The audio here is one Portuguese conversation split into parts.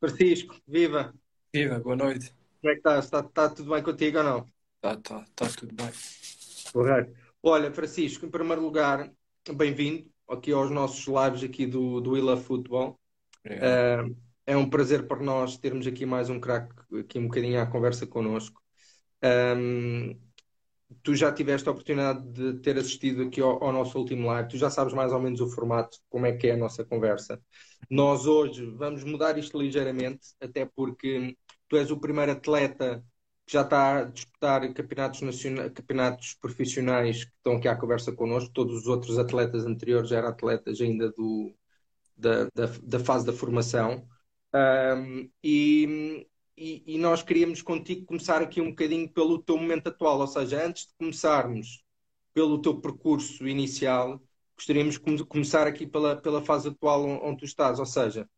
Francisco, viva! Viva, boa noite. Como é que estás? Está, está tudo bem contigo ou não? Tá, tá, tá tudo bem. Correto. Olha, Francisco, em primeiro lugar, bem-vindo aqui aos nossos lives aqui do, do Football. Obrigado. Uh, é um prazer para nós termos aqui mais um craque aqui um bocadinho à conversa connosco. Um, tu já tiveste a oportunidade de ter assistido aqui ao, ao, nosso último live, tu já sabes mais ou menos o formato, como é que é a nossa conversa. Nós hoje vamos mudar isto ligeiramente, até porque tu és o primeiro atleta que já está a disputar campeonatos, nacionais, campeonatos profissionais que estão aqui à conversa connosco. Todos os outros atletas anteriores eram atletas ainda do, da, da, da fase da formação. Um, e, e, e, nós queríamos contigo começar aqui um bocadinho pelo teu momento atual, ou seja, antes de começarmos pelo teu percurso inicial, gostaríamos de começar aqui pela, pela fase atual onde tu estás, ou seja,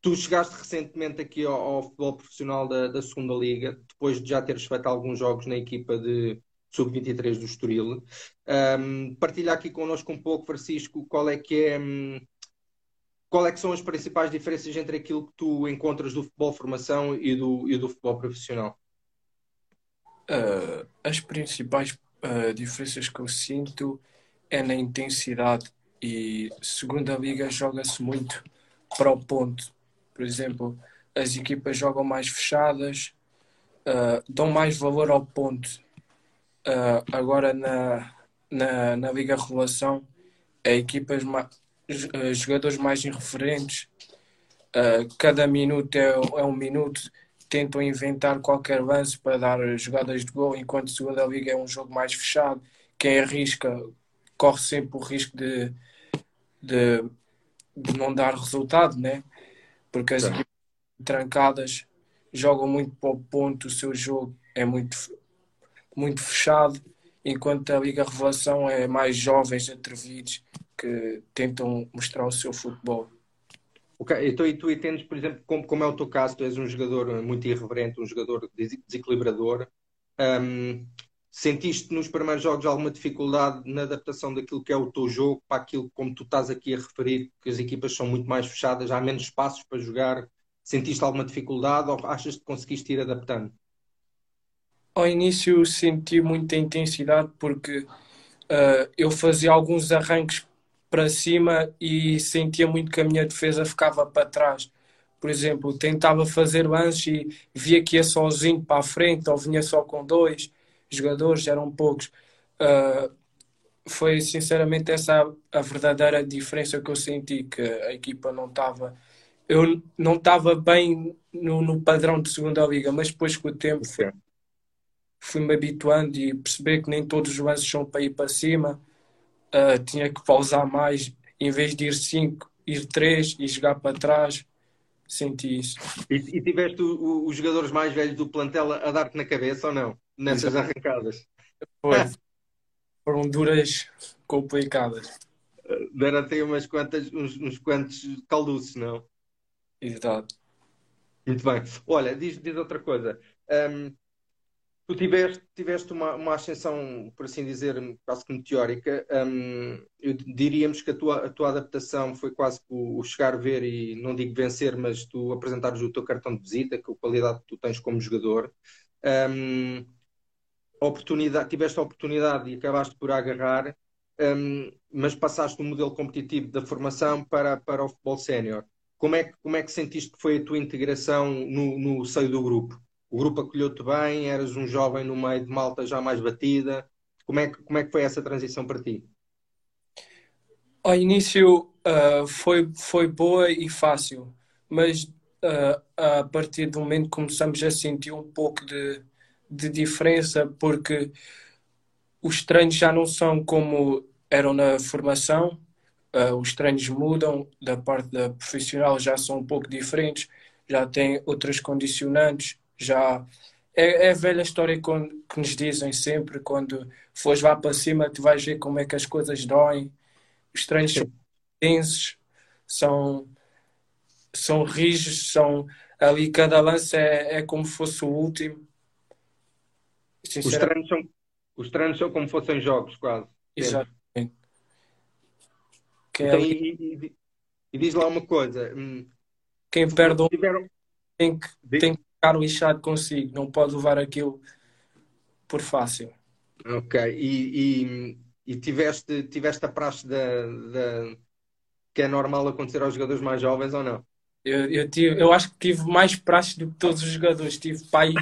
tu chegaste recentemente aqui ao, ao futebol profissional da, da, segunda liga, depois de já teres feito alguns jogos na equipa de sub-23 do Estoril. Um, partilha aqui connosco um pouco, Francisco, qual é que é... Um, qual é que são as principais diferenças entre aquilo que tu encontras do futebol formação e do, e do futebol profissional? Uh, as principais uh, diferenças que eu sinto é na intensidade e segunda liga joga-se muito para o ponto. Por exemplo, as equipas jogam mais fechadas, uh, dão mais valor ao ponto. agora na, na, na Liga Revelação, a equipas jogadores mais irreferentes. Uh, cada minuto é, é, um minuto. Tentam inventar qualquer lance para dar jogadas de gol, enquanto a segunda liga é um jogo mais fechado. Quem arrisca corre sempre o risco de, de, de não dar resultado, né? Porque as equipes trancadas jogam muito para o ponto, o seu jogo é muito, muito fechado, enquanto a Liga Revelação é mais jovens, atrevidos que tentam mostrar o seu futebol. Ok, então e tu entendes, por exemplo, como, como é o teu caso, tu és um jogador muito irreverente, um jogador desequilibrador. Um, sentiste nos primeiros jogos alguma dificuldade na adaptação daquilo que é o teu jogo para aquilo como tu estás aqui a referir, que as equipas são muito mais fechadas, há menos espaços para jogar? Sentiste alguma dificuldade ou achas que conseguiste ir adaptando? Ao início senti muita intensidade porque uh, eu fazia alguns arranques para cima e sentia muito que a minha defesa ficava para trás. Por exemplo, tentava fazer lances e via que ia sozinho para a frente ou vinha só com dois jogadores, eram poucos. Uh, foi sinceramente essa a, a, verdadeira diferença que eu senti, que a equipa não estava. Eu não estava bem no, no, padrão de segunda liga, mas depois com o tempo fui-me habituando e perceber que nem todos os lances são para ir para cima uh, tinha que pausar mais, em vez de ir 5, ir 3 e jogar para trás. Senti isso. E, e tiveste os jogadores mais velhos do plantel a, dar-te na cabeça ou não? Nessas Exato. arrancadas? Foi. Foram duras, complicadas. Deram até umas quantas, uns, uns quantos calduços, não? Exato. Muito bem. Olha, diz, diz outra coisa. Um, Tu tiveste, tiveste uma, uma ascensão, por assim dizer, quase que meteórica. Um, diríamos que a tua, a tua adaptação foi quase o, o chegar, ver e não digo vencer, mas tu apresentares o teu cartão de visita, que a qualidade que tu tens como jogador. Um, oportunidade, tiveste a oportunidade e acabaste por agarrar, um, mas passaste do modelo competitivo da formação para, para o futebol sénior. Como é, que, como é que sentiste que foi a tua integração no, no seio do grupo? O grupo acolheu-te bem, eras um jovem no meio de malta já mais batida. Como é que, como é que foi essa transição para ti? Ao início uh, foi, foi boa e fácil, mas uh, a partir do momento começamos a sentir um pouco de, de diferença, porque os treinos já não são como eram na formação, uh, os treinos mudam, da parte da profissional já são um pouco diferentes, já tem outras condicionantes, já é, é a velha história que nos dizem sempre quando fores lá para cima tu vais ver como é que as coisas doem. Os treinos são tensos são são rígidos são ali cada lance é, é como se fosse o último. Os treinos são os treinos são como fossem jogos quase exatamente. Então, ali... e, e, e, diz lá uma coisa quem perde tiveram tem que, tem que ficar lixado consigo, não pode levar aquilo por fácil. Ok, e, e, e tiveste, tiveste a praxe da, da, que é normal acontecer aos jogadores mais jovens ou não? Eu, eu, tive, eu acho que tive mais praxe do que todos os jogadores. Tive pai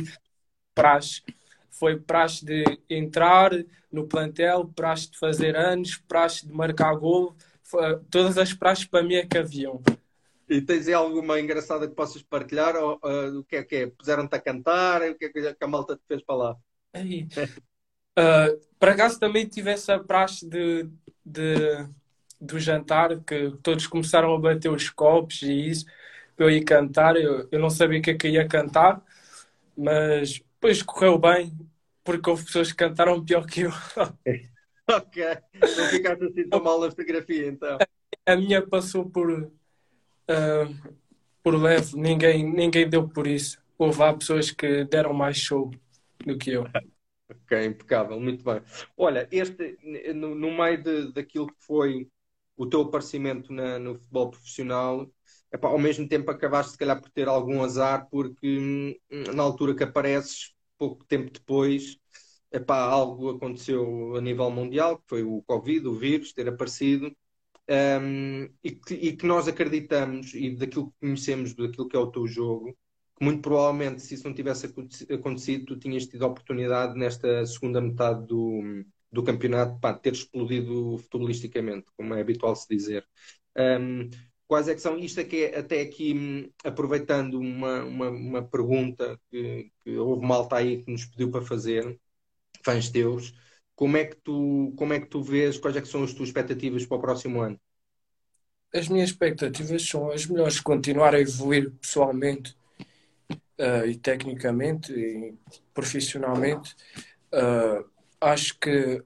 praxe. Foi praxe de entrar no plantel, praxe de fazer anos, praxe de marcar gol. Foi, todas as praxes para mim é que haviam. E tens aí alguma engraçada que possas partilhar? Ou, uh, o que é que é? Puseram-te a cantar? O que é que a malta te fez para lá? Aí. Uh, por acaso também tive essa praxe de, de, do jantar, que todos começaram a bater os copos e isso, para eu ir cantar. Eu, eu não sabia o que é que ia cantar, mas depois correu bem, porque houve pessoas que cantaram pior que eu. ok, não ficaste assim tão mal na fotografia então. A minha passou por, uh, por leve, ninguém, ninguém deu por isso. Houve lá pessoas que deram mais show do que eu. Ok, impecável, muito bem. Olha, este, no, no meio de, daquilo que foi o teu aparecimento na, no futebol profissional, epá, ao mesmo tempo acabaste se calhar por ter algum azar, porque hum, na altura que apareces, pouco tempo depois, epá, algo aconteceu a nível mundial, que foi o Covid, o vírus, ter aparecido, um, e, que, e, que, nós acreditamos, e daquilo que conhecemos, daquilo que é o teu jogo, que muito provavelmente, se isso não tivesse acontecido, tu tinhas tido a oportunidade nesta segunda metade do, do campeonato pá, ter explodido futebolisticamente, como é habitual se dizer. Um, quais é que são? Isto aqui é até aqui, aproveitando uma, uma, uma pergunta que, que, houve malta aí que nos pediu para fazer, fãs teus, como é que tu, como é que tu vês, quais é são as tuas expectativas para o próximo ano? As minhas expectativas são as melhores, continuar a evoluir pessoalmente uh, e tecnicamente e profissionalmente. Uh, acho que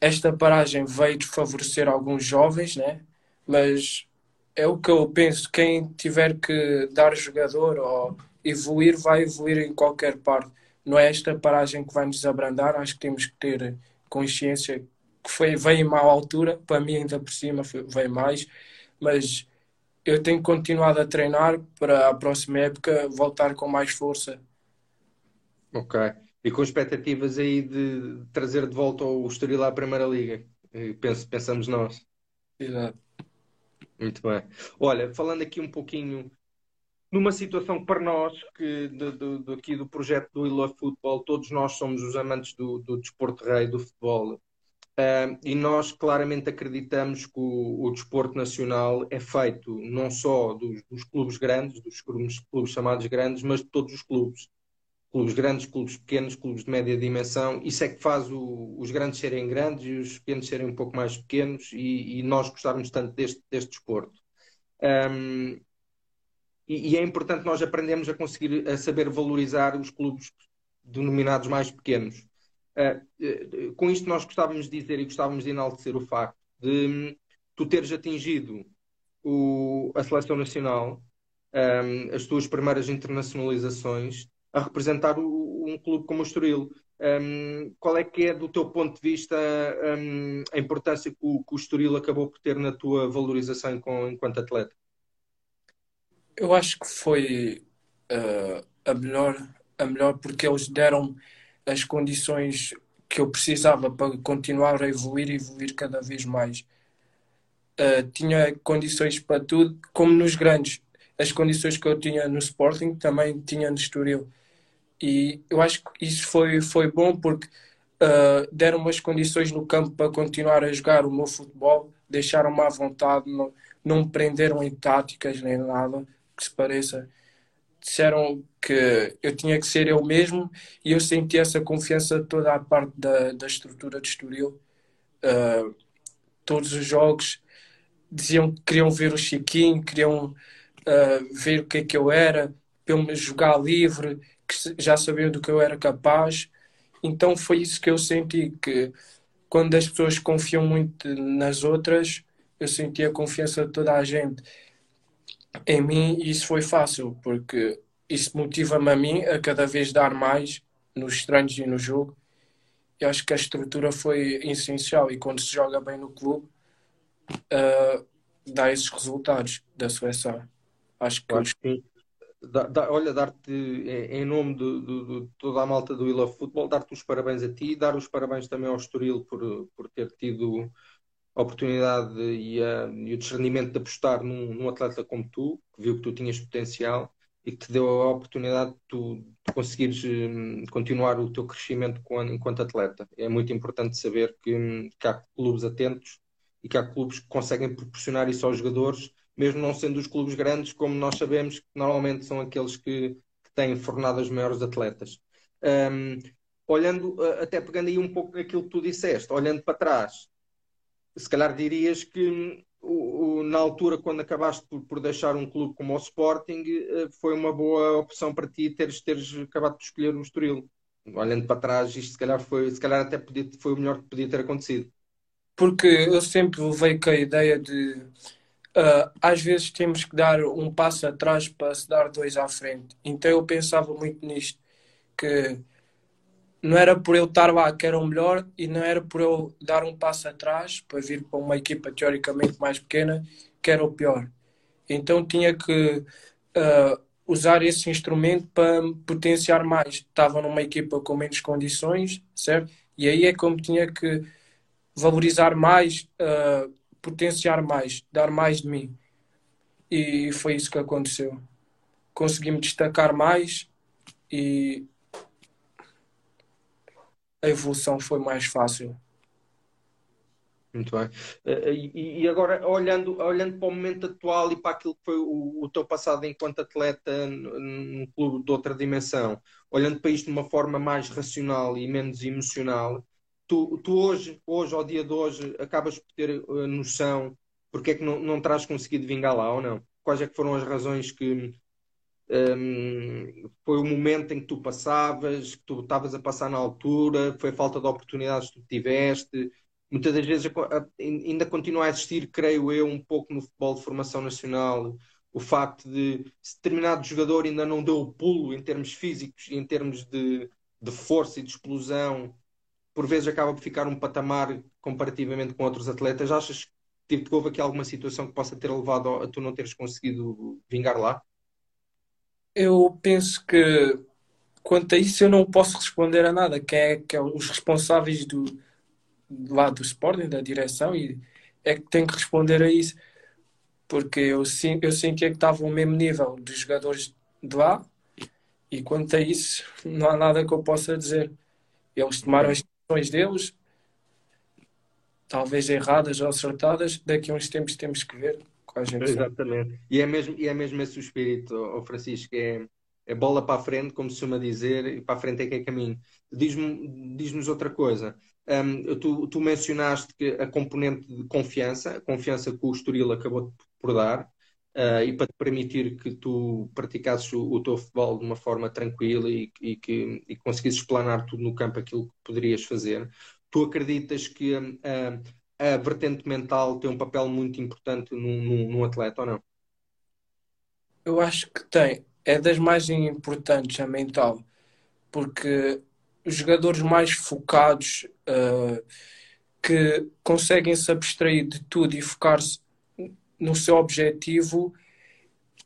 esta paragem veio favorecer alguns jovens, né? mas é o que eu penso. Quem tiver que dar jogador ou evoluir, vai evoluir em qualquer parte. Não é esta paragem que vai nos abrandar. Acho que temos que ter consciência que foi, veio em má altura. Para mim, ainda por cima, veio mais. Mas eu tenho continuado a treinar para a próxima época voltar com mais força. Ok. E com expectativas aí de trazer de volta o Estoril à Primeira Liga. Penso, pensamos nós. Exato. Muito bem. Olha, falando aqui um pouquinho numa situação para nós que do, aqui do projeto do We Love todos nós somos os amantes do, do desporto rei, do futebol. Uh, e nós claramente acreditamos que o, o, desporto nacional é feito não só dos, dos clubes grandes, dos clubes, clubes, chamados grandes, mas de todos os clubes. Clubes grandes, clubes pequenos, clubes de média dimensão. Isso é que faz o, os grandes serem grandes e os pequenos serem um pouco mais pequenos e, e nós gostarmos tanto deste, deste desporto. Um, e, é importante nós aprendermos a conseguir a saber valorizar os clubes denominados mais pequenos Uh, com isto nós gostávamos de dizer e gostávamos de enaltecer o facto de um, tu teres atingido o, a seleção nacional, um, as tuas primeiras internacionalizações, a representar o, um clube como o Estoril. Um, qual é que é, do teu ponto de vista, um, a importância que o, que o Estoril acabou por ter na tua valorização com, enquanto atleta? Eu acho que foi uh, a, melhor, a melhor porque eles deram as condições que eu precisava para continuar a evoluir e evoluir cada vez mais. Uh, tinha condições para tudo, como nos grandes. As condições que eu tinha no Sporting também tinha no Estoril. E eu acho que isso foi, foi bom porque uh, deram umas condições no campo para continuar a jogar o meu futebol, deixaram-me à vontade, não, não me prenderam em táticas nem nada que se pareça disseram que eu tinha que ser eu mesmo e eu senti essa confiança toda a parte da, da estrutura de Estoril. Uh, todos os jogos diziam que queriam ver o Chiquinho, queriam uh, ver o que é que eu era, eu me jogar livre, que já sabiam do que eu era capaz. Então foi isso que eu senti, que quando as pessoas confiam muito nas outras, eu senti a confiança de toda a gente em mim isso foi fácil, porque isso motiva-me a mim a cada vez dar mais nos treinos e no jogo. Eu acho que a estrutura foi essencial e quando se joga bem no clube, uh, dá esses resultados da seleção. Acho que, que da, da, olha, dar-te, em nome de, de, de, toda a malta do Ila Futebol, dar-te os parabéns a ti, dar os parabéns também ao Estoril por, por ter tido a oportunidade e, a, e o discernimento de apostar num, num, atleta como tu, que viu que tu tinhas potencial e que te deu a oportunidade de tu de conseguires hum, continuar o teu crescimento enquanto atleta. É muito importante saber que, que há clubes atentos e que há clubes que conseguem proporcionar isso aos jogadores mesmo não sendo os clubes grandes, como nós sabemos que normalmente são aqueles que, que têm fornado os maiores atletas. Um, olhando, até pegando aí um pouco naquilo que tu disseste, olhando para trás, se calhar dirias que o, na altura, quando acabaste por, por, deixar um clube como o Sporting, eh, foi uma boa opção para ti teres, teres acabado de escolher o Estoril. Olhando para trás, isto se calhar, foi, se calhar até podia, foi o melhor que podia ter acontecido. Porque eu sempre levei com a ideia de uh, às vezes temos que dar um passo atrás para se dar dois à frente. Então eu pensava muito nisto, que não era por eu estar lá que era o melhor e não era por eu dar um passo atrás para vir para uma equipa teoricamente mais pequena que era o pior. Então tinha que uh, usar esse instrumento para potenciar mais. Estava numa equipa com menos condições, certo? E aí é como tinha que valorizar mais uh, potenciar mais, dar mais de mim. E foi isso que aconteceu. Consegui me destacar mais e a evolução foi mais fácil. Muito bem. Eh, e agora, olhando, olhando para o momento atual e para aquilo que foi o, o teu passado enquanto atleta num clube de outra dimensão, olhando para isto de uma forma mais racional e menos emocional, tu, tu hoje, hoje, ao dia de hoje, acabas por ter uh, noção porque é que não, não terás conseguido vingar lá ou não? Quais é que foram as razões que um, foi o momento em que tu passavas, que tu estavas a passar na altura, foi a falta de oportunidades que tu tiveste? Muitas das vezes ainda continua a existir, creio eu, um pouco no futebol de formação nacional, o facto de se determinado jogador ainda não deu o pulo em termos físicos em termos de, de força e de explosão por vezes acaba por ficar um patamar comparativamente com outros atletas. Achas que tipo, houve aqui alguma situação que possa ter levado a tu não teres conseguido vingar lá? Eu penso que quanto a isso eu não posso responder a nada, que é, que é os responsáveis do, do lado do Sporting, da direção, e é que tem que responder a isso. Porque eu, eu sentia que estava ao mesmo nível dos jogadores de lá, e quanto a isso, não há nada que eu possa dizer. Eles tomaram as decisões deles, talvez erradas ou acertadas, daqui a uns tempos temos que ver a gente. Exatamente. E é mesmo, e é mesmo esse o espírito, oh Francisco, é, é bola para a frente, como se costuma dizer, e para a frente é que é caminho. Diz-nos diz outra coisa. Um, tu, tu, mencionaste que a componente de confiança, a confiança que o Estoril acabou por dar, uh, e para te permitir que tu praticasses o, o teu futebol de uma forma tranquila e, e que e conseguisses planar tudo no campo aquilo que poderias fazer. Tu acreditas que uh, a vertente mental tem um papel muito importante num, num, num atleta ou não? Eu acho que tem. É das mais importantes a mental, porque os jogadores mais focados uh, que conseguem se abstrair de tudo e focar-se no seu objetivo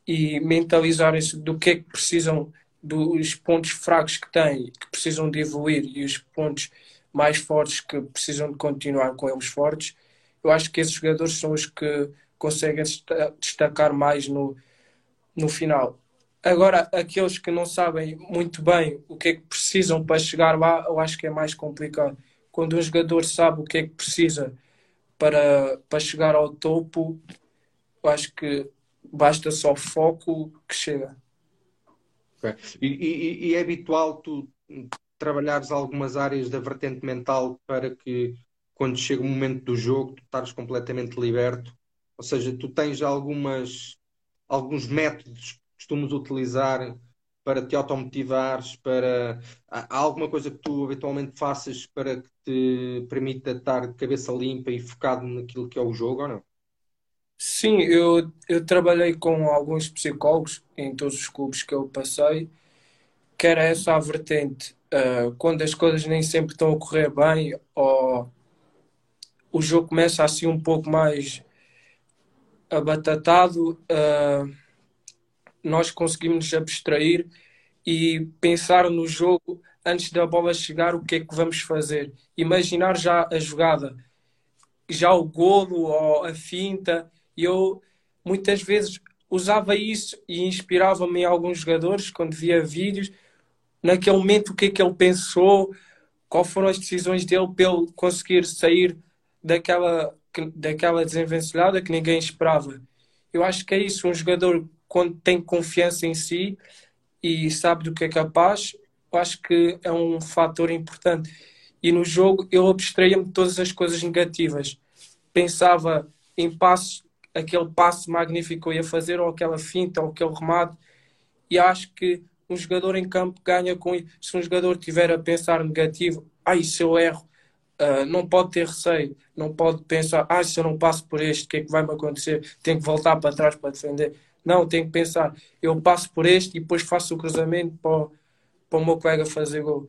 e mentalizarem-se do que é que precisam, dos pontos fracos que têm, que precisam de evoluir e os pontos mais fortes que precisam de continuar com eles fortes. Eu acho que esses jogadores são os que conseguem destacar mais no, no final. Agora, aqueles que não sabem muito bem o que é que precisam para chegar lá, eu acho que é mais complicado. Quando um jogador sabe o que é que precisa para, para chegar ao topo, eu acho que basta só foco que chega. E, e, e, é habitual tu trabalhares algumas áreas da vertente mental para que quando chega o momento do jogo tu estares completamente liberto? Ou seja, tu tens algumas, alguns métodos que costumas utilizar para te automotivares, para há alguma coisa que tu habitualmente faças para que te permita estar de cabeça limpa e focado naquilo que é o jogo ou não? Sim, eu, eu trabalhei com alguns psicólogos em todos os clubes que eu passei, que era essa a vertente. Uh, quando as coisas nem sempre estão a correr bem, ou o jogo começa assim um pouco mais abatatado, uh, nós conseguimos nos abstrair e pensar no jogo antes da bola chegar, o que é que vamos fazer. Imaginar já a jogada, já o golo ou a finta. Eu muitas vezes usava isso e inspirava-me em alguns jogadores quando via vídeos. Naquele momento, o que é que ele pensou, qual foram as decisões dele para ele conseguir sair daquela, daquela desenvencilhada que ninguém esperava. Eu acho que é isso. Um jogador, quando tem confiança em si e sabe do que é capaz, eu acho que é um fator importante. E no jogo eu abstraía-me de todas as coisas negativas. Pensava em passos, aquele passo magnífico que eu ia fazer, ou aquela finta, ou aquele remate. E acho que um jogador em campo ganha com isso. Se um jogador tiver a pensar negativo, ai, se eu erro, uh, não pode ter receio, não pode pensar, ah, se eu não passo por este, o que é que vai me acontecer? Tenho que voltar para trás para defender. Não, tenho que pensar, eu passo por este e depois faço o cruzamento para o, para o meu colega fazer gol.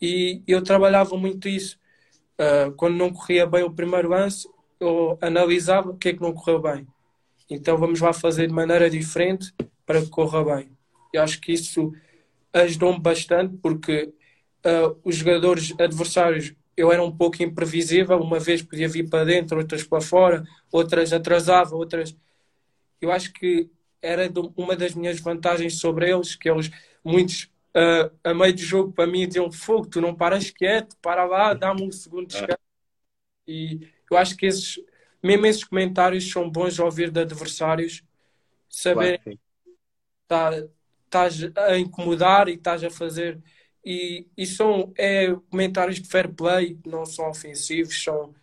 E eu trabalhava muito isso. Uh, quando não corria bem o primeiro lance, eu analisava o que é que não correu bem. Então vamos lá fazer de maneira diferente para que corra bem. Eu acho que isso ajudou-me bastante porque uh, os jogadores adversários eu era um pouco imprevisível, uma vez podia vir para dentro, outras para fora, outras atrasava, outras. Eu acho que era uma das minhas vantagens sobre eles, que eles, muitos, uh, a meio do jogo, para mim, diziam fogo, tu não paras quieto, para lá, dá-me um segundo de descanso. E eu acho que esses, mesmo esses comentários são bons a ouvir de adversários, saber claro, tá, estás a incomodar e estás a fazer e, e são é, comentários de fair play, não são ofensivos, são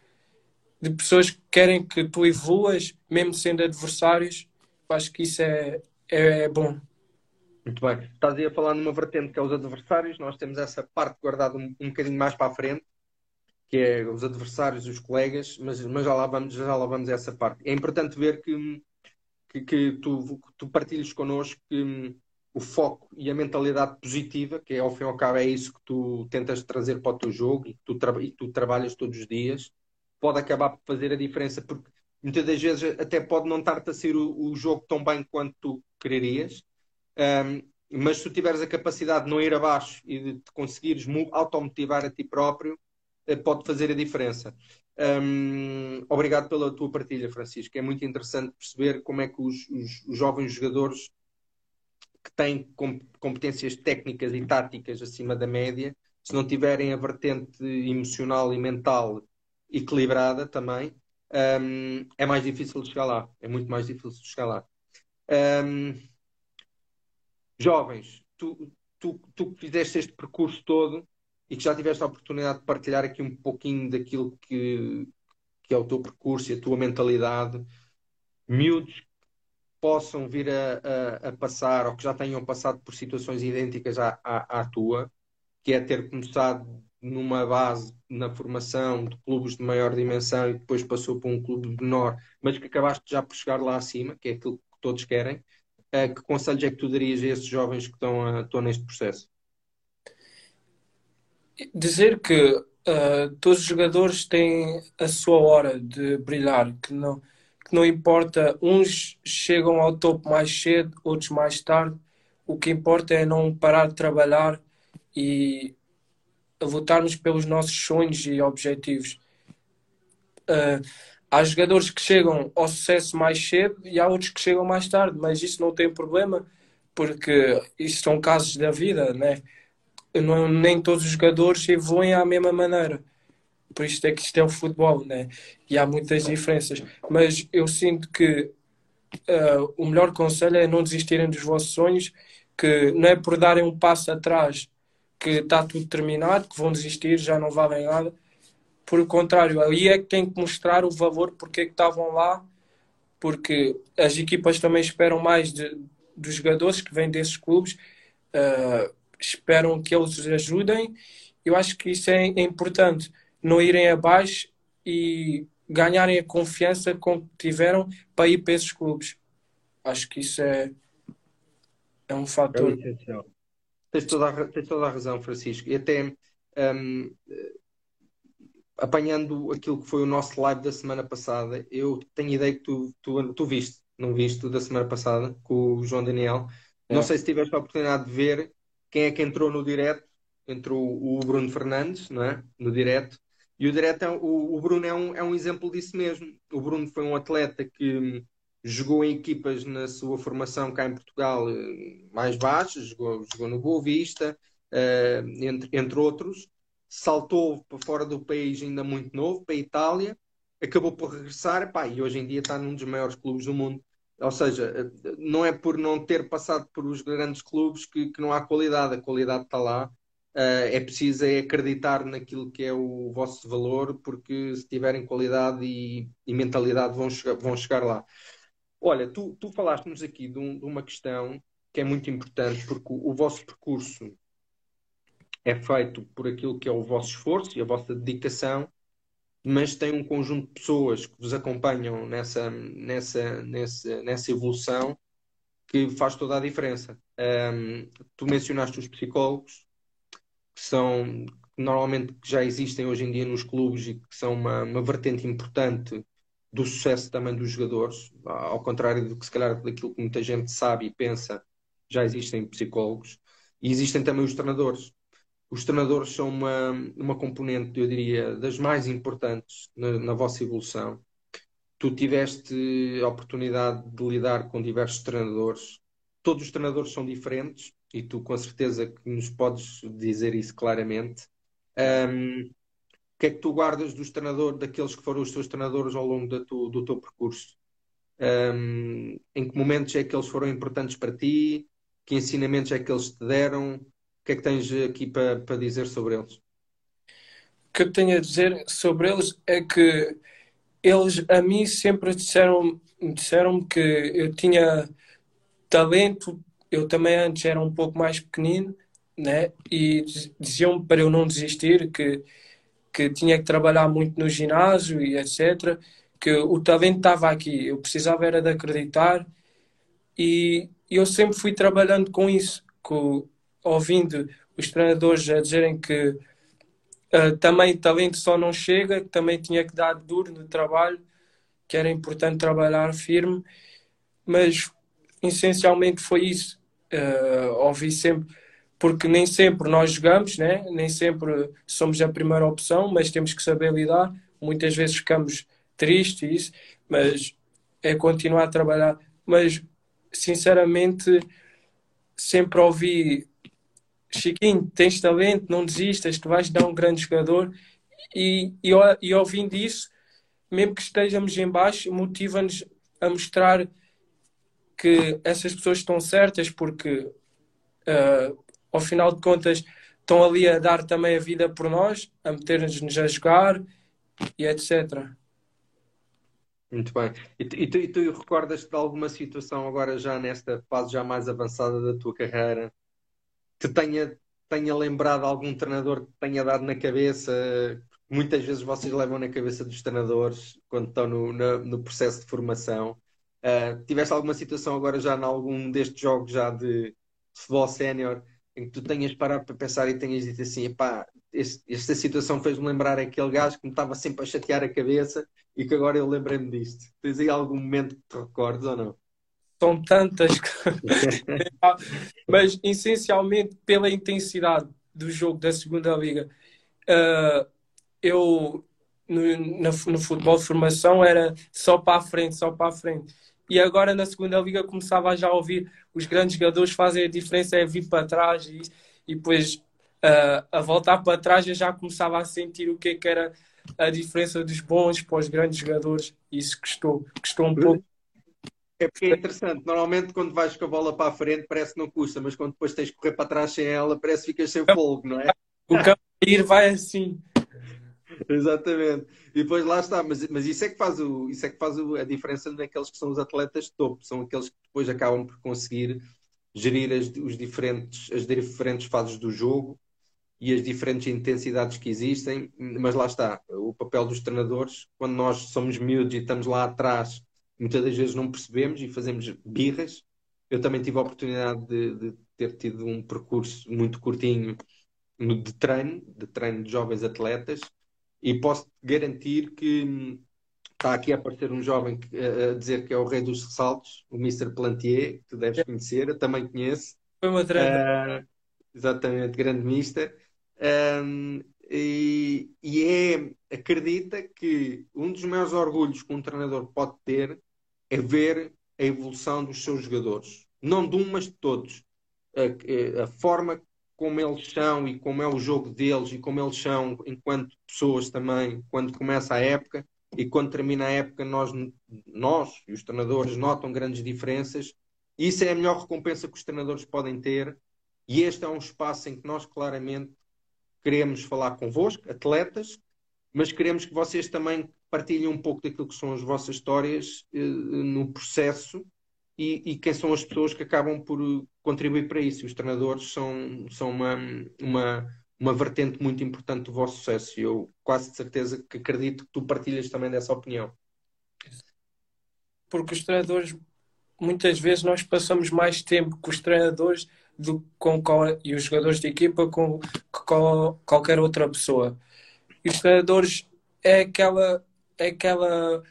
de pessoas que querem que tu evoluas, mesmo sendo adversários. Acho que isso é, é, é bom. Muito bem. Estás aí a falar numa vertente que é os adversários, nós temos essa parte guardada um, um bocadinho mais para a frente, que é os adversários, os colegas, mas, mas já, lá vamos, já lá vamos a essa parte. É importante ver que, que, que tu, tu partilhes connosco que o foco e a mentalidade positiva, que é, ao fim e ao cabo é isso que tu tentas trazer para o teu jogo e tu, e tu trabalhas todos os dias, pode acabar por fazer a diferença, porque muitas das vezes até pode não estar-te a ser o, o, jogo tão bem quanto tu quererias, um, mas se tu tiveres a capacidade de não ir abaixo e de te conseguires automotivar a ti próprio, eh, pode fazer a diferença. Um, obrigado pela tua partilha, Francisco. É muito interessante perceber como é que os, os, os jovens jogadores que têm competências técnicas e táticas acima da média, se não tiverem a vertente emocional e mental equilibrada também, um, é mais difícil de chegar lá. É muito mais difícil de chegar lá. Um, jovens, tu, tu, tu que fizeste este percurso todo e que já tiveste a oportunidade de partilhar aqui um pouquinho daquilo que, que é o teu percurso e a tua mentalidade, miúdos possam vir a, a, a, passar ou que já tenham passado por situações idênticas à, à, à, tua, que é ter começado numa base na formação de clubes de maior dimensão e depois passou para um clube menor, mas que acabaste já por chegar lá acima, que é aquilo que todos querem. Uh, que conselhos é que tu darias a esses jovens que estão, a, estão neste processo? Dizer que uh, todos os jogadores têm a sua hora de brilhar, que não que não importa, uns chegam ao topo mais cedo, outros mais tarde. O que importa é não parar de trabalhar e lutarmos pelos nossos sonhos e objetivos. Uh, há jogadores que chegam ao sucesso mais cedo e há outros que chegam mais tarde, mas isso não tem problema porque isso são casos da vida, né? Não, nem todos os jogadores evoluem à mesma maneira por isto é que isto é o futebol, né? E há muitas diferenças. Mas eu sinto que uh, o melhor conselho é não desistirem dos vossos sonhos, que não é por darem um passo atrás que está tudo terminado, que vão desistir, já não valem nada. Por o contrário, aí é que tem que mostrar o valor porque é que estavam lá, porque as equipas também esperam mais de, dos jogadores que vêm desses clubes, uh, esperam que eles os ajudem. Eu acho que isso é, é importante não irem abaixo e ganharem a confiança com que tiveram para ir para esses clubes. Acho que isso é, é um fator. É tens, toda a, tens toda a razão, Francisco. E até um, apanhando aquilo que foi o nosso live da semana passada, eu tenho ideia que tu, tu, tu viste. não viste o da semana passada, com o João Daniel. É. Não sei se tiveste a oportunidade de ver quem é que entrou no direto. Entrou o Bruno Fernandes, não é? No direto. E o direto, é, o, o Bruno é um, é um exemplo disso mesmo. O Bruno foi um atleta que jogou em equipas na sua formação cá em Portugal eh, mais baixas, jogou, jogou no Boa Vista, uh, entre, entre outros, saltou para fora do país ainda muito novo, para a Itália, acabou por regressar pá, e hoje em dia está num dos maiores clubes do mundo. Ou seja, não é por não ter passado por os grandes clubes que, que não há qualidade, a qualidade está lá. Uh, é preciso é acreditar naquilo que é o vosso valor, porque se tiverem qualidade e, e mentalidade vão chegar, vão chegar lá. Olha, tu, tu falaste-nos aqui de, um, de, uma questão que é muito importante, porque o, o, vosso percurso é feito por aquilo que é o vosso esforço e a vossa dedicação, mas tem um conjunto de pessoas que vos acompanham nessa, nessa, nessa, nessa evolução que faz toda a diferença. Um, tu mencionaste os psicólogos, que são que normalmente já existem hoje em dia nos clubes e que são uma, uma vertente importante do sucesso também dos jogadores, ao contrário do que se calhar daquilo que muita gente sabe e pensa, já existem psicólogos e existem também os treinadores. Os treinadores são uma, uma componente, eu diria, das mais importantes na, na vossa evolução. Tu tiveste a oportunidade de lidar com diversos treinadores. Todos os treinadores são diferentes e tu com certeza que nos podes dizer isso claramente. Um, que é que tu guardas dos treinadores, daqueles que foram os teus treinadores ao longo do teu percurso? Um, em que momentos é que eles foram importantes para ti? Que ensinamentos é que eles te deram? O que é que tens aqui para, para dizer sobre eles? O que eu tenho a dizer sobre eles é que eles a mim sempre disseram disseram que eu tinha talento eu também antes era um pouco mais pequenino né e diziam para eu não desistir que que tinha que trabalhar muito no ginásio e etc. Que o talento estava aqui, eu precisava era de acreditar e eu sempre fui trabalhando com isso, com, ouvindo os treinadores a dizerem que uh, também talento só não chega, que também tinha que dar duro no trabalho, que era importante trabalhar firme, mas essencialmente foi isso. Uh, ouvi sempre porque nem sempre nós jogamos, né? nem sempre somos a primeira opção, mas temos que saber lidar. Muitas vezes ficamos tristes, mas é continuar a trabalhar. Mas, sinceramente, sempre ouvi: Chiquinho, tens talento, não desistas, tu vais dar um grande jogador. E, e, e ouvindo isso, mesmo que estejamos em baixo, motiva-nos a mostrar que essas pessoas estão certas, porque. Uh, ao final de contas estão ali a dar também a vida por nós, a meter-nos a jogar e etc. Muito bem. E tu, e tu, e tu recordas-te de alguma situação agora já nesta fase já mais avançada da tua carreira que tenha, tenha lembrado algum treinador que tenha dado na cabeça? Muitas vezes vocês levam na cabeça dos treinadores quando estão no, no, no processo de formação. Uh, tiveste alguma situação agora já em algum destes jogos já de futebol sénior em que tu tenhas parado para pensar e tenhas dito assim, pá, esta situação fez-me lembrar aquele gajo que me estava sempre a chatear a cabeça e que agora eu lembrei-me disto. Tens aí algum momento que te recordes ou não? São tantas, mas essencialmente pela intensidade do jogo da segunda liga. Uh, eu no, no, no futebol de formação era só para a frente, só para a frente. E agora na segunda liga começava a já ouvir os grandes jogadores fazem a diferença é vir para trás e, e depois uh, a voltar para trás eu já começava a sentir o que, é que era a diferença dos bons para os grandes jogadores. Isso custou, custou um pouco. É porque é interessante, normalmente quando vais com a bola para a frente parece que não custa, mas quando depois tens que correr para trás sem ela parece que ficas sem fogo, não é? O campo ir vai assim Exatamente. E depois lá está, mas, mas isso é que faz, o, isso é que faz o, a diferença naqueles que são os atletas de topo, são aqueles que depois acabam por conseguir gerir as, os diferentes, as diferentes fases do jogo e as diferentes intensidades que existem, mas lá está, o papel dos treinadores, quando nós somos miúdos e estamos lá atrás, muitas das vezes não percebemos e fazemos birras. Eu também tive a oportunidade de, de ter tido um percurso muito curtinho de treino, de treino de jovens atletas, e posso garantir que Está aqui a aparecer um jovem a dizer que é o rei dos ressaltos, o Mr. Plantier, que tu deves conhecer, eu também conheço. Foi uma treta. Uh, exatamente, grande Mister. Um, e, e é, acredita que um dos maiores orgulhos que um treinador pode ter é ver a evolução dos seus jogadores. Não de um, mas de todos. A, a, forma como eles são e como é o jogo deles e como eles são enquanto pessoas também, quando começa a época e quando termina a época, nós, nós e os treinadores notam grandes diferenças. Isso é a melhor recompensa que os treinadores podem ter. E este é um espaço em que nós claramente queremos falar convosco, atletas, mas queremos que vocês também partilhem um pouco daquilo que são as vossas histórias eh, no processo e, e, quem são as pessoas que acabam por contribuir para isso. Os treinadores são, são uma, uma, uma vertente muito importante do vosso sucesso e eu quase de certeza que acredito que tu partilhas também dessa opinião. Porque os treinadores, muitas vezes nós passamos mais tempo com os treinadores do, com, com, e os jogadores de equipa com, com qualquer outra pessoa. E os treinadores é aquela, é aquela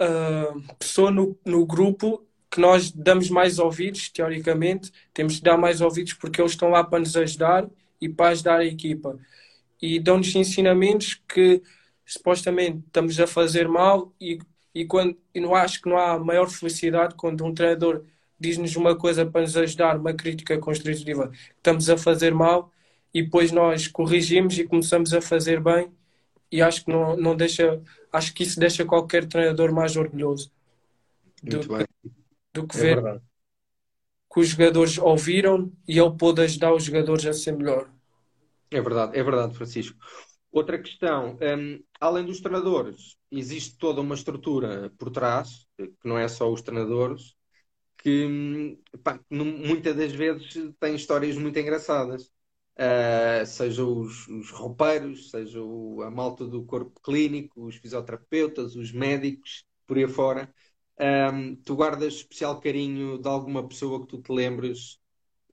uh, pessoa no, no grupo que nós damos mais ouvidos, teoricamente, temos de dar mais ouvidos porque eles estão lá para nos ajudar e para ajudar a equipa. E dão-nos ensinamentos que supostamente estamos a fazer mal e, e, quando, e não acho que não há maior felicidade quando um treinador diz-nos uma coisa para nos ajudar, uma crítica construtiva, que estamos a fazer mal e depois nós corrigimos e começamos a fazer bem e acho que não, não deixa, acho que isso deixa qualquer treinador mais orgulhoso do, que, do que é ver verdade. que os jogadores ouviram e ele pôde ajudar os jogadores a ser melhor. É verdade, é verdade, Francisco. Outra questão, um, além dos treinadores, existe toda uma estrutura por trás, que não é só os treinadores, que pá, muitas das vezes tem histórias muito engraçadas. Uh, seja os, os, roupeiros, seja o, a malta do corpo clínico, os fisioterapeutas, os médicos, por aí fora. Um, tu guardas especial carinho de alguma pessoa que tu te lembres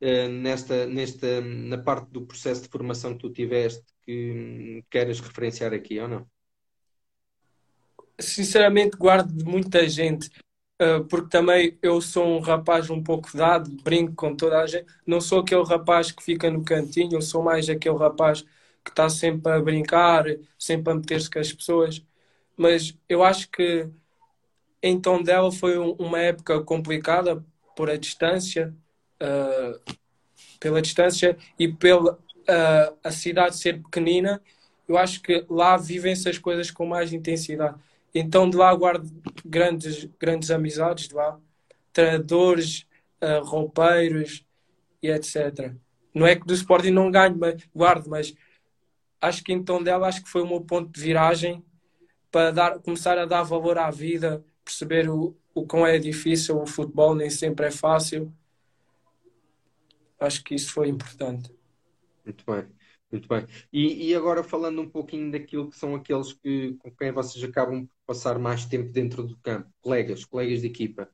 uh, nesta, nesta, na parte do processo de formação que tu tiveste que um, queres referenciar aqui ou não? Sinceramente, guardo de muita gente. Ah, porque também eu sou um rapaz um pouco dado, brinco com toda a gente. Não sou aquele rapaz que fica no cantinho, sou mais aquele rapaz que está sempre a brincar, sempre a meter-se com as pessoas. Mas eu acho que em Tondela foi uma época complicada por a distância, uh, pela distância e pela uh, a cidade ser pequenina. Eu acho que lá vivem-se as coisas com mais intensidade então de lá guardo grandes, grandes amizades de lá, treinadores, uh, roupeiros e etc. Não é que do Sporting não ganho, mas guardo, mas acho que então dela acho que foi o meu ponto de viragem para dar, começar a dar valor à vida, perceber o, o quão é difícil o futebol, nem sempre é fácil. Acho que isso foi importante. Muito bem. Muito bem. E, e, agora falando um pouquinho daquilo que são aqueles que, com quem vocês acabam por passar mais tempo dentro do campo, colegas, colegas de equipa.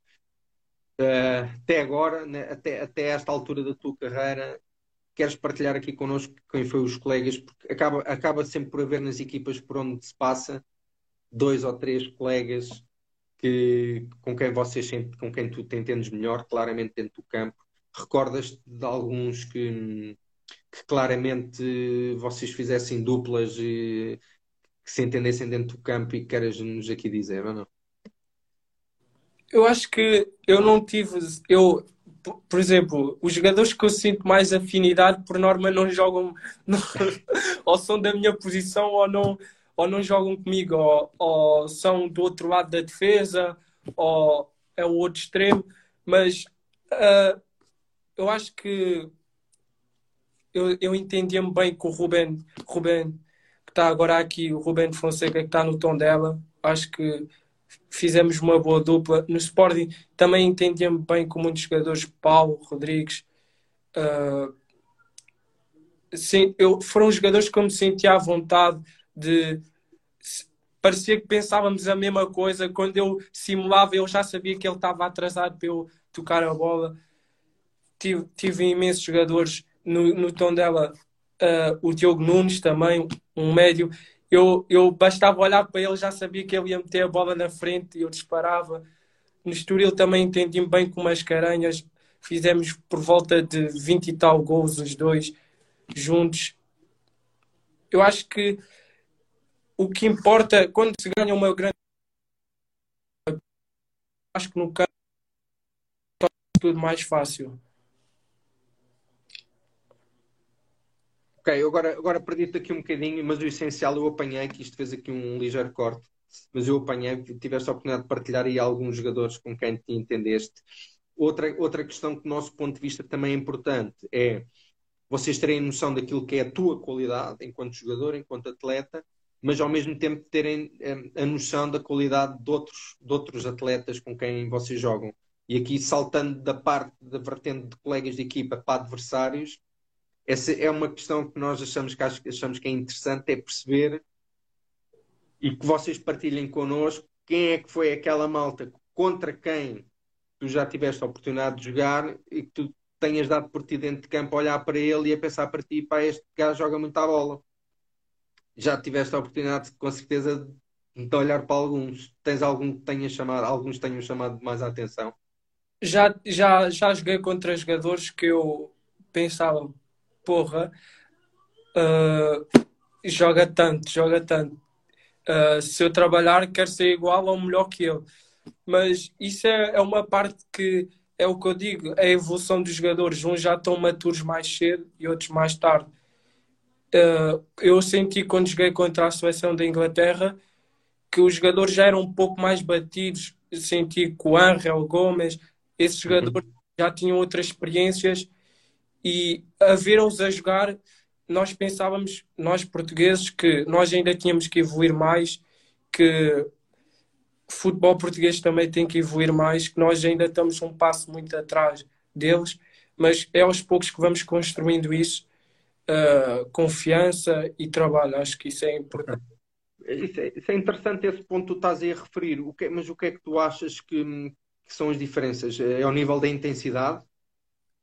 Uh, até agora, né, até, até esta altura da tua carreira, queres partilhar aqui connosco quem foi os colegas? Porque acaba, acaba sempre por haver nas equipas por onde se passa dois ou três colegas que, com quem vocês com quem tu te entendes melhor, claramente dentro do campo. Recordas-te de alguns que que claramente vocês fizessem duplas e que se entendessem dentro do campo e queres-nos aqui dizer, ou não? Eu acho que eu não tive. Eu, por exemplo, os jogadores que eu sinto mais afinidade, por norma, não jogam. Não, ou são da minha posição ou não, ou não jogam comigo, ou, ou são do outro lado da defesa, ou é o outro extremo. Mas uh, eu acho que eu, eu entendia-me bem com o Ruben, Ruben que está agora aqui, o Ruben Fonseca, que está no tom dela. Acho que fizemos uma boa dupla. No Sporting também entendia-me bem com muitos jogadores, Paulo, Rodrigues. Uh, sim, eu, foram jogadores que eu me sentia à vontade de. Parecia que pensávamos a mesma coisa. Quando eu simulava, eu já sabia que ele estava atrasado para eu tocar a bola. Tive, tive imensos jogadores no, no tom dela uh, o Diogo Nunes também, um médio, eu, eu bastava olhar para ele, já sabia que ele ia meter a bola na frente e eu disparava. No Estoril também entendi-me bem com umas caranhas. Fizemos por volta de 20 e tal gols os dois juntos. Eu acho que o que importa quando se ganha uma grande acho que no campo tudo mais fácil. Ok, agora, agora perdi-te aqui um bocadinho, mas o essencial eu apanhei, que isto fez aqui um ligeiro corte, mas eu apanhei, tiveste a oportunidade de partilhar aí alguns jogadores com quem te entendeste. Outra, outra questão que do nosso ponto de vista também é importante é vocês terem noção daquilo que é a tua qualidade enquanto jogador, enquanto atleta, mas ao mesmo tempo terem eh, a noção da qualidade de outros, de outros atletas com quem vocês jogam. E aqui, saltando da parte da vertente de colegas de equipa para adversários, essa é uma questão que nós achamos que, achamos que é interessante, é perceber e que vocês partilhem connosco quem é que foi aquela malta contra quem tu já tiveste a oportunidade de jogar e que tu tenhas dado por ti dentro de campo a olhar para ele e a pensar para ti, pá, este gajo joga muito à bola. Já tiveste a oportunidade, com certeza, de olhar para alguns. Tens algum que tenha chamado, alguns tenham chamado mais a atenção? Já, já, já joguei contra jogadores que eu pensava, porra, uh, joga tanto, joga tanto. Uh, se eu trabalhar, quero ser igual ou melhor que ele. Mas isso é, é uma parte que é o que eu digo, é a evolução dos jogadores. Uns já estão maturos mais cedo e outros mais tarde. Uh, eu senti quando joguei contra a seleção da Inglaterra que os jogadores já eram um pouco mais batidos. Senti que o Angel Gomes, esses uhum. jogadores uhum. já tinham outras experiências e a ver-os a jogar, nós pensávamos, nós portugueses, que nós ainda tínhamos que evoluir mais, que o futebol português também tem que evoluir mais, que nós ainda estamos um passo muito atrás deles, mas é aos poucos que vamos construindo isso, uh, confiança e trabalho. Acho que isso é importante. Isso é, isso é, interessante esse ponto que tu estás aí a referir. O que, mas o que é que tu achas que, que são as diferenças? É ao nível da intensidade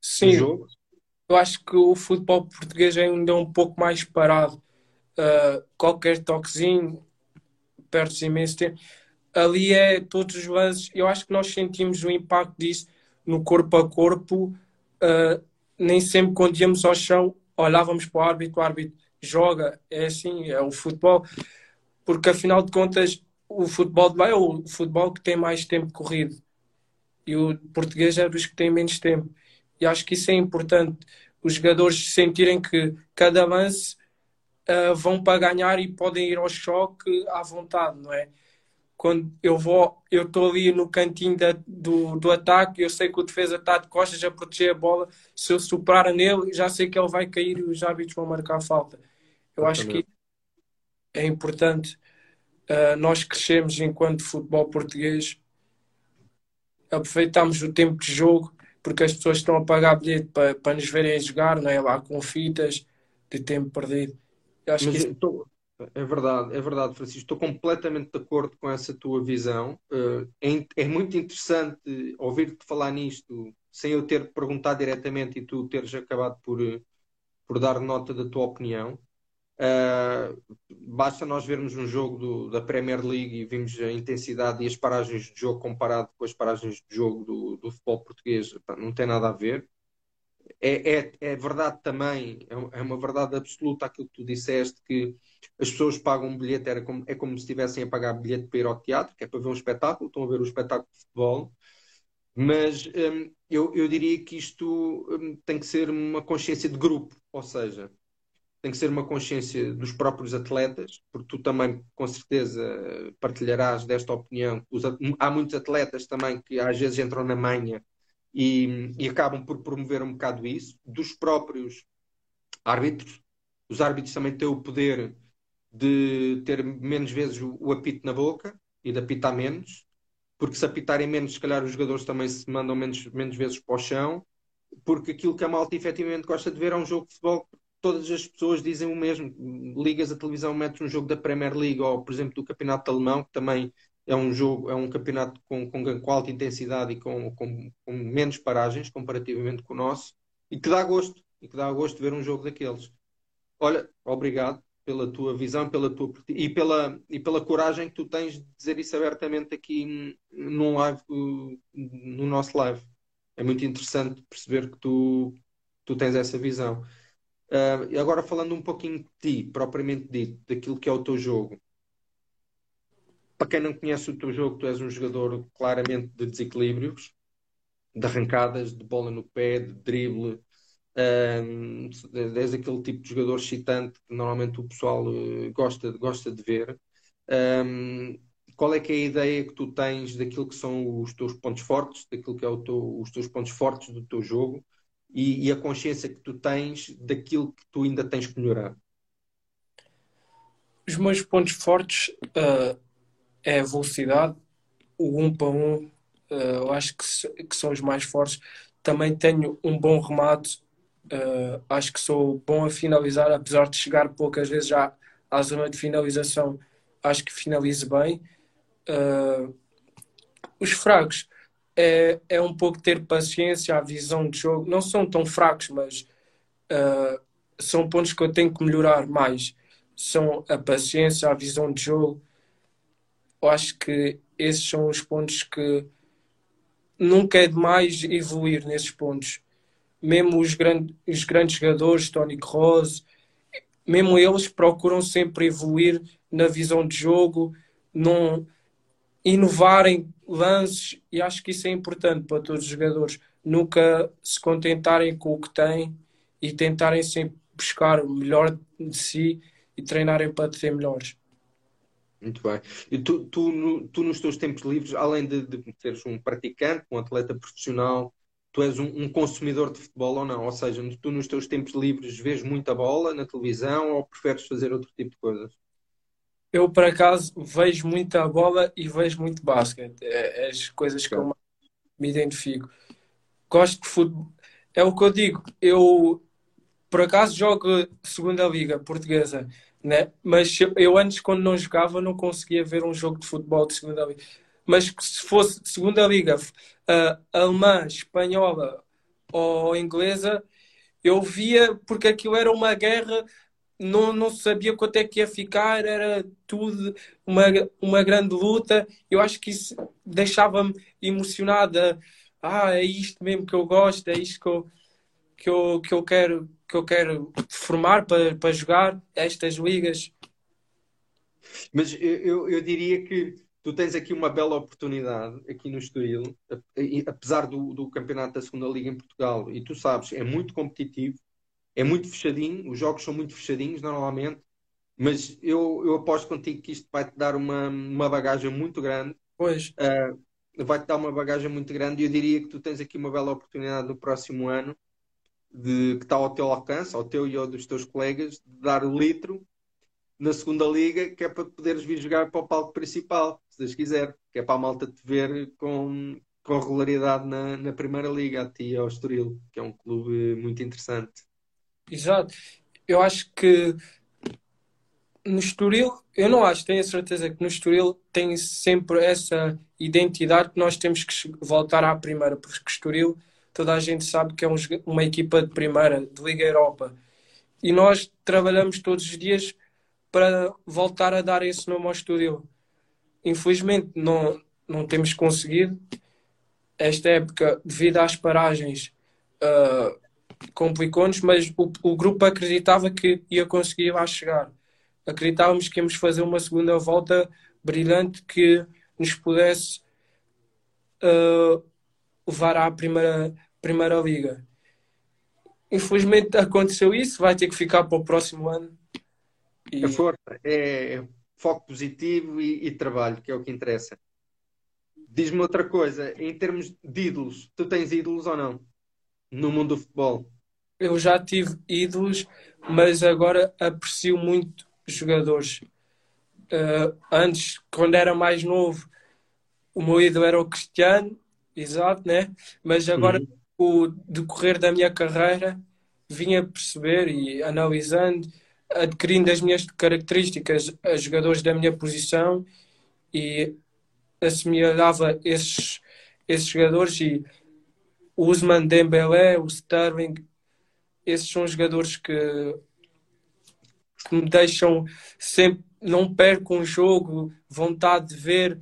Sim. do jogo? Eu acho que o futebol português ainda é um pouco mais parado. Uh, qualquer toquezinho, perde-se imenso tempo. Ali é todos os lances. Eu acho que nós sentimos o impacto disso no corpo a corpo. Uh, nem sempre quando íamos ao chão olhávamos para o árbitro, o árbitro joga. É assim, é o futebol. Porque afinal de contas, o futebol de lá é o futebol que tem mais tempo corrido. E o português é dos que tem menos tempo. E acho que isso é importante. Os jogadores sentirem que cada lance uh, vão para ganhar e podem ir ao choque à vontade, não é? Quando eu vou, eu estou ali no cantinho da, do, do ataque, eu sei que o defesa está de costas a proteger a bola. Se eu soprar nele, já sei que ele vai cair e os árbitros vão marcar a falta. Eu acho que é importante. Uh, nós crescemos enquanto futebol português, aproveitamos o tempo de jogo porque as pessoas estão a pagar bilhete para, para nos verem jogar, não é? Lá com fitas de tempo perdido. Eu acho Mas que isso... estou... É verdade, é verdade, Francisco. Estou completamente de acordo com essa tua visão. Eh, é, é muito interessante ouvir-te falar nisto sem eu ter perguntado diretamente e tu teres acabado por, eh, por dar nota da tua opinião. Uh, basta nós vermos um jogo do, da Premier League e vimos a intensidade e as paragens de jogo comparado com as paragens de jogo do, do futebol português, não tem nada a ver. É, é, é verdade também, é, é uma verdade absoluta aquilo que tu disseste, que as pessoas pagam um bilhete, era como, é como se estivessem a pagar bilhete para ir ao teatro, que é para ver um espetáculo, estão a ver o um espetáculo de futebol, mas hum, eu, eu diria que isto hum, tem que ser uma consciência de grupo, ou seja, tem que ser uma consciência dos próprios atletas, porque tu também, com certeza, partilharás desta opinião. há muitos atletas também que às vezes entram na manha e, e, acabam por promover um bocado isso, dos próprios árbitros. Os árbitros também têm o poder de ter menos vezes o, o apito na boca e de apitar menos, porque se apitarem menos, se calhar os jogadores também se mandam menos, menos vezes para o chão, porque aquilo que a malta efetivamente gosta de ver é um jogo de futebol todas as pessoas dizem o mesmo. Ligas a televisão, metes um jogo da Premier League ou, por exemplo, do Campeonato Alemão, que também é um jogo, é um campeonato com, com, com alta intensidade e com, com, com, menos paragens comparativamente com o nosso, e que dá gosto, e que dá gosto de ver um jogo daqueles. Olha, obrigado. pela tua visão pela tua, e, pela, e pela coragem que tu tens de dizer isso abertamente aqui num live, no nosso live. É muito interessante perceber que tu, tu tens essa visão. Uh, agora falando um pouquinho de ti, propriamente dito, daquilo que é o teu jogo. Para quem não conhece o teu jogo, tu és um jogador claramente de desequilíbrios, de arrancadas, de bola no pé, de drible. Um, és aquele tipo de jogador excitante que normalmente o pessoal uh, gosta, gosta de ver. Um, qual é que é a ideia que tu tens daquilo que são os teus pontos fortes, daquilo que é teu, os teus pontos fortes do teu jogo e, e, a consciência que tu tens daquilo que tu ainda tens que melhorar? Os meus pontos fortes uh, é a velocidade, o um para um, uh, eu acho que, que, são os mais fortes. Também tenho um bom remate, uh, acho que sou bom a finalizar, apesar de chegar poucas vezes já à zona de finalização, acho que finalizo bem. Os fracos é, é um pouco ter paciência, a visão de jogo. Não são tão fracos, mas uh, são pontos que eu tenho que melhorar mais. São a paciência, a visão de jogo, eu acho que esses são os pontos que nunca é demais evoluir nesses pontos. Mesmo os, grande, os grandes jogadores, Tony Kroos, mesmo eles procuram sempre evoluir na visão de jogo, não inovarem lances, e acho que isso é importante para todos os jogadores. Nunca se contentarem com o que têm e tentarem sempre buscar o melhor de si e treinarem para ser melhores. Muito bem. E tu, tu, no, tu nos teus tempos livres, além de, de seres um praticante, um atleta profissional, tu és um, um, consumidor de futebol ou não? Ou seja, tu nos teus tempos livres vês muita bola na televisão ou preferes fazer outro tipo de coisas? Eu, por acaso, vejo muita bola e vejo muito basquete. É, é as coisas que eu me identifico. Gosto de futebol. É o que eu digo. Eu, por acaso, jogo segunda liga portuguesa né? Mas eu antes, quando não jogava, não conseguia ver um jogo de futebol de segunda liga. Mas se fosse segunda liga uh, alemã, espanhola ou inglesa, eu via porque aquilo era uma guerra, não, não sabia quanto é que ia ficar, era tudo uma, uma grande luta. Eu acho que isso deixava-me emocionada. Ah, é isto mesmo que eu gosto, é isto que eu, que eu, que eu quero que eu quero formar para, para jogar estas ligas. Mas eu, eu diria que tu tens aqui uma bela oportunidade aqui no Estoril, apesar do, do campeonato da segunda liga em Portugal, e tu sabes, é muito competitivo, é muito fechadinho, os jogos são muito fechadinhos normalmente, mas eu, eu aposto contigo que isto vai-te dar uma, uma bagagem muito grande. Pois. Uh, vai-te dar uma bagagem muito grande e eu diria que tu tens aqui uma bela oportunidade no próximo ano de, que está ao teu alcance, ao teu e ao dos teus colegas, de dar o litro na segunda liga, que é para poderes vir jogar para o palco principal, se Deus quiser, que é para a malta te ver com, com regularidade na, na primeira liga, a ti e ao Estoril, que é um clube muito interessante. Exato. Eu acho que no Estoril, eu não acho, tenho a certeza que no Estoril tem sempre essa identidade que nós temos que voltar à primeira, porque Estoril toda a gente sabe que é um, uma equipa de primeira, de Liga Europa. E nós trabalhamos todos os dias para voltar a dar esse nome ao estúdio. Infelizmente não, não temos conseguido. Esta época, devido às paragens, uh, complicou-nos, mas o, o grupo acreditava que ia conseguir lá chegar. Acreditávamos que íamos fazer uma segunda volta brilhante que nos pudesse uh, levar à primeira Primeira Liga. Infelizmente aconteceu isso, vai ter que ficar para o próximo ano. E... Força é foco positivo e, e trabalho, que é o que interessa. Diz-me outra coisa, em termos de ídolos, tu tens ídolos ou não? No mundo do futebol? Eu já tive ídolos, mas agora aprecio muito jogadores. Uh, antes, quando era mais novo, o meu ídolo era o Cristiano, exato, né? Mas agora uhum o decorrer da minha carreira vinha perceber e analisando, adquirindo as minhas características a jogadores da minha posição e assimilava esses, esses jogadores e o Usman Dembélé, o Sterling, esses são jogadores que que me deixam sempre, não perco um jogo, vontade de ver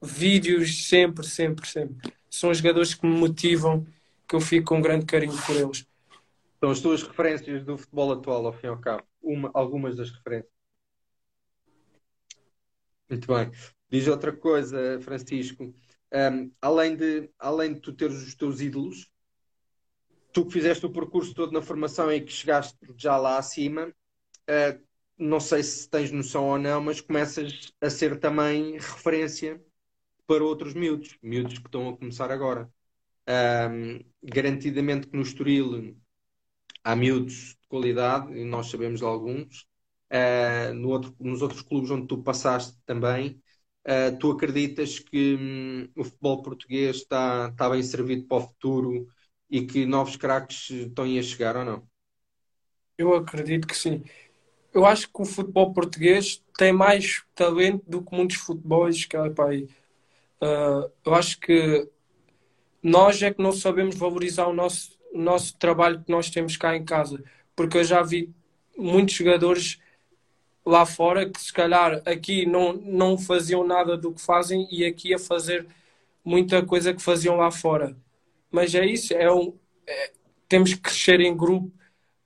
vídeos sempre, sempre, sempre. São jogadores que me motivam, que eu fico com um grande carinho por eles. São as tuas referências do futebol atual, ao fim e ao cabo. Uma, algumas das referências. Muito bem. Diz outra coisa, Francisco. Um, além, de, além de tu teres os teus ídolos, tu que fizeste o percurso todo na formação e que chegaste já lá acima, uh, não sei se tens noção ou não, mas começas a ser também referência para outros miúdos, miúdos que estão a começar agora. Um, garantidamente que no Estoril há miúdos de qualidade, e nós sabemos de alguns. Uh, no outro, nos outros clubes onde tu passaste também, uh, tu acreditas que hum, o futebol português está, está bem servido para o futuro e que novos craques estão a chegar ou não? Eu acredito que sim. Eu acho que o futebol português tem mais talento do que muitos futebols que há para aí. Uh, eu acho que nós é que não sabemos valorizar o nosso, o nosso trabalho que nós temos cá em casa. Porque eu já vi muitos jogadores lá fora que se calhar aqui não, não faziam nada do que fazem e aqui a fazer muita coisa que faziam lá fora. Mas é isso, é um, é, temos que crescer em grupo,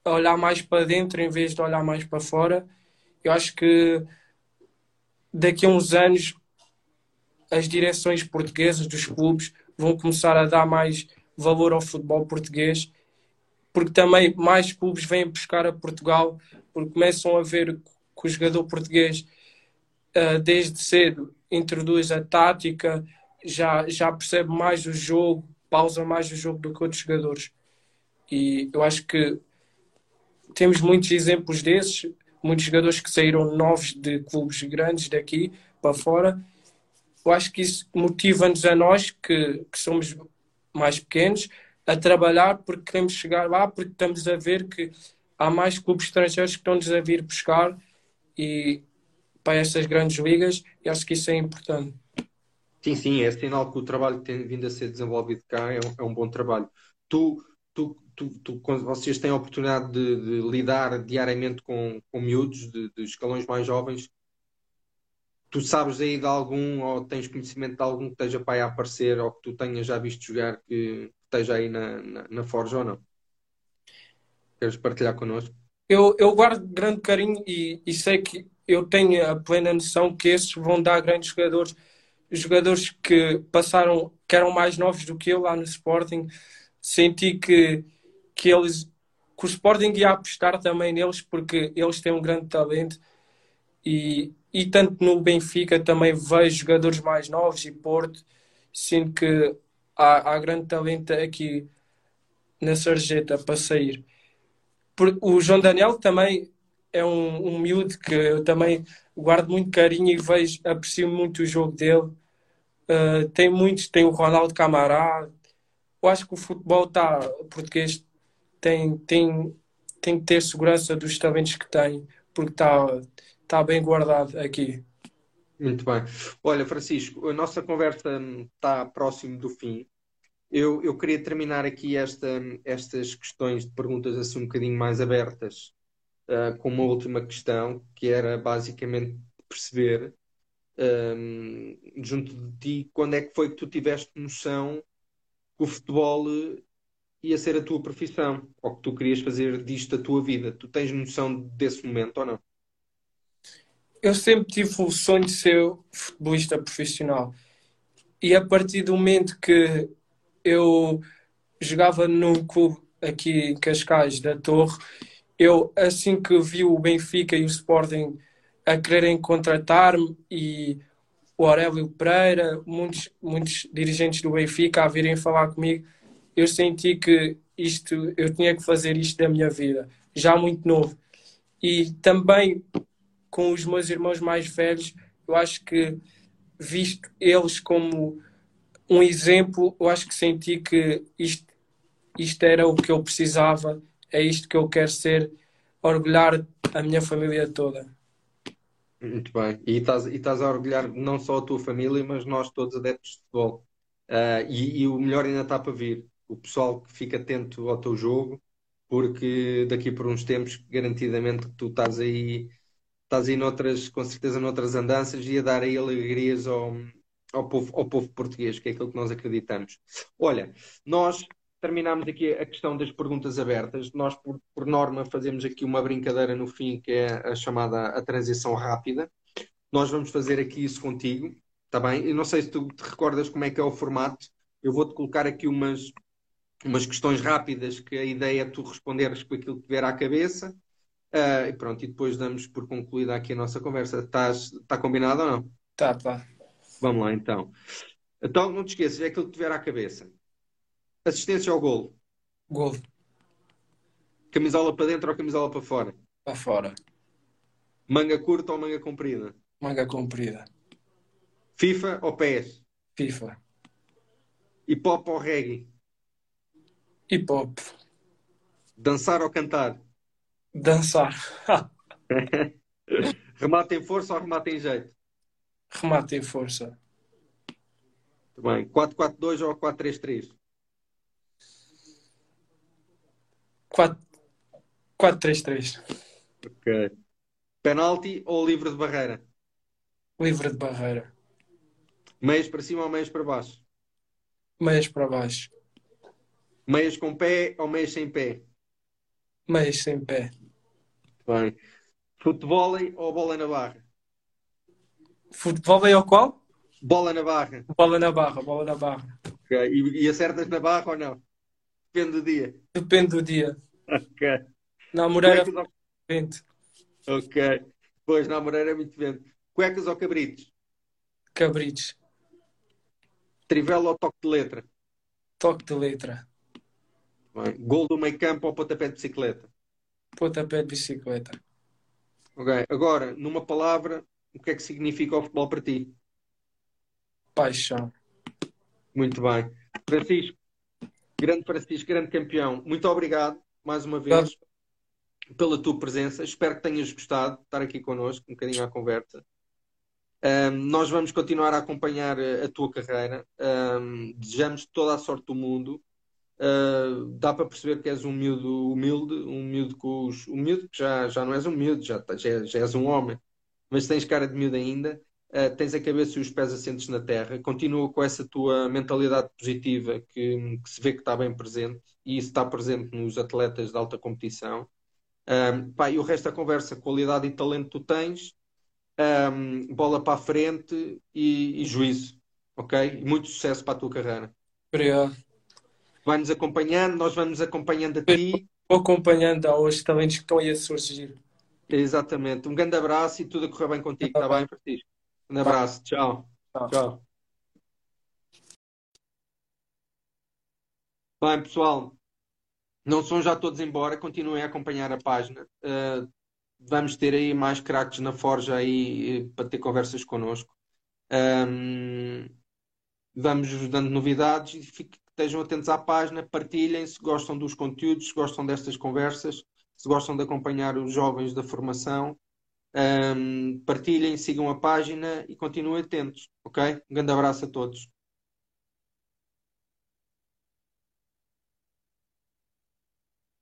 olhar mais para dentro em vez de olhar mais para fora. Eu acho que daqui a uns anos as direções portuguesas dos clubes vão começar a dar mais valor ao futebol português, porque também mais clubes vêm buscar a Portugal, porque começam a ver que o jogador português, uh, desde cedo, introduz a tática, já, já percebe mais o jogo, pausa mais o jogo do que outros jogadores. E eu acho que temos muitos exemplos desses, muitos jogadores que saíram novos de clubes grandes daqui para fora eu acho que isso motiva-nos a nós, que, que somos mais pequenos, a trabalhar porque queremos chegar lá, porque estamos a ver que há mais clubes estrangeiros que estão-nos a vir buscar e para estas grandes ligas, e acho que isso é importante. Sim, sim, é sinal que o trabalho que tem vindo a ser desenvolvido cá é um, é um bom trabalho. Tu, tu, tu, tu, quando vocês têm a oportunidade de, de lidar diariamente com, com miúdos de, de escalões mais jovens, tu sabes aí de algum, ou tens conhecimento de algum que esteja para aí aparecer, ou que tu tenhas já visto jogar, que esteja aí na, na, na Forja ou não? Queres partilhar connosco? Eu, eu guardo grande carinho e, e sei que eu tenho a plena noção que esses vão dar grandes jogadores, jogadores que passaram, que eram mais novos do que eu lá no Sporting. Senti que, que eles, que o Sporting ia apostar também neles porque eles têm um grande talento e, e tanto no Benfica também vejo jogadores mais novos e Porto, sinto que há, há grande talento aqui na sarjeta para sair. O João Daniel também é um, um miúdo que eu também guardo muito carinho e vejo, aprecio muito o jogo dele. Uh, tem muitos, tem o Ronaldo Camará. Eu acho que o futebol tá, português tem, tem, tem que ter segurança dos talentos que tem, porque está está bem guardado aqui. Muito bem. Olha, Francisco, a nossa conversa está próximo do fim. Eu, eu queria terminar aqui esta, estas questões de perguntas assim um bocadinho mais abertas uh, com uma última questão, que era basicamente perceber um, junto de ti quando é que foi que tu tiveste noção que o futebol ia ser a tua profissão ou que tu querias fazer disto a tua vida. Tu tens noção desse momento ou não? eu sempre tive o sonho de ser futebolista profissional. E a partir do momento que eu jogava num clube aqui em Cascais da Torre, eu assim que vi o Benfica e o Sporting a quererem contratar-me e o Aurélio Pereira, muitos, muitos dirigentes do Benfica a virem falar comigo, eu senti que isto, eu tinha que fazer isto da minha vida, já muito novo. E também com os meus irmãos mais velhos, eu acho que, visto eles como um exemplo, eu acho que senti que isto, isto era o que eu precisava, é isto que eu quero ser, orgulhar a minha família toda. Muito bem. E estás, e estás a orgulhar não só a tua família, mas nós todos adeptos de futebol. Uh, e, e, o melhor ainda está para vir. O pessoal que fica atento ao teu jogo, porque daqui por uns tempos, garantidamente, tu estás aí, estás aí noutras, com certeza noutras andanças e a dar aí alegrias ao, ao povo, ao povo português, que é aquilo que nós acreditamos. Olha, nós terminamos aqui a questão das perguntas abertas. Nós, por, por, norma, fazemos aqui uma brincadeira no fim, que é a chamada a transição rápida. Nós vamos fazer aqui isso contigo, está bem? Eu não sei se tu te recordas como é que é o formato. Eu vou-te colocar aqui umas, umas questões rápidas, que a ideia é tu responderes com aquilo que vier à cabeça. Uh, e pronto, e depois damos por concluída aqui a nossa conversa. Está combinado ou não? Tá, tá. Vamos lá então. Então, não te esqueças, é aquilo que te vier à cabeça. Assistência ao golo. Golo. Camisola para dentro ou camisola para fora? Para fora. Manga curta ou manga comprida? Manga comprida. FIFA ou PES? FIFA. Hip hop ou reggae? Hip hop. Dançar ou cantar? Dançar. remate em força ou remate em jeito? Remate em força. Muito bem. 4-4-2 ou 4-3-3? 4-3-3. Ok. Penalti ou livre de barreira? Livre de barreira. Meias para cima ou meias para baixo? Meias para baixo. Meias com pé ou meias sem pé? Meias sem pé. Bem. Futebol ou bola na barra? Futebol é o qual? Bola na barra. Bola na barra, bola na barra. Okay. E, e acertas na barra ou não? Depende do dia. Depende do dia. Ok. Na Moreira Cuecas vento. Ok. Pois, na Moreira é muito vento. Cuecas ou cabritos? Cabritos. Trivela ou toque de letra? Toque de letra. Bem. Gol do meio campo ou pontapé de bicicleta? Pontapé de bicicleta. Ok. Agora, numa palavra, o que é que significa o futebol para ti? Paixão. Muito bem. Francisco, grande Francisco, grande campeão, muito obrigado mais uma vez pela tua presença. Espero que tenhas gostado de estar aqui connosco, um bocadinho à conversa. Um, nós vamos continuar a acompanhar a, a tua carreira. Um, desejamos toda a sorte do mundo. Uh, dá para perceber que és um miúdo humilde, um miúdo que os, um miúdo que já, já não és um miúdo, já, já, já és um homem, mas tens cara de miúdo ainda. Uh, tens a cabeça e os pés assentes na terra, continua com essa tua mentalidade positiva que, que, se vê que está bem presente e isso está presente nos atletas de alta competição. Um, pá, e o resto da conversa, qualidade e talento tu tens, um, bola para a frente e, e, juízo, ok? E muito sucesso para a tua carreira. Obrigado. Vai-nos acompanhando, nós vamos acompanhando a ti. Vou acompanhando aos talentos que estão aí a surgir. Exatamente. Um grande abraço e tudo a correr bem contigo, está bem, Francisco? Um abraço. Tchau. Tchau. Tchau. Bem, pessoal, não são já todos embora, continuem a acompanhar a página. Uh, vamos ter aí mais craques na Forja aí uh, para ter conversas connosco. Um, vamos vos dando novidades e fiquem, estejam atentos à página, partilhem se gostam dos conteúdos, se gostam destas conversas, se gostam de acompanhar os jovens da formação. Um, partilhem, sigam a página e continuem atentos, ok? Um grande abraço a todos.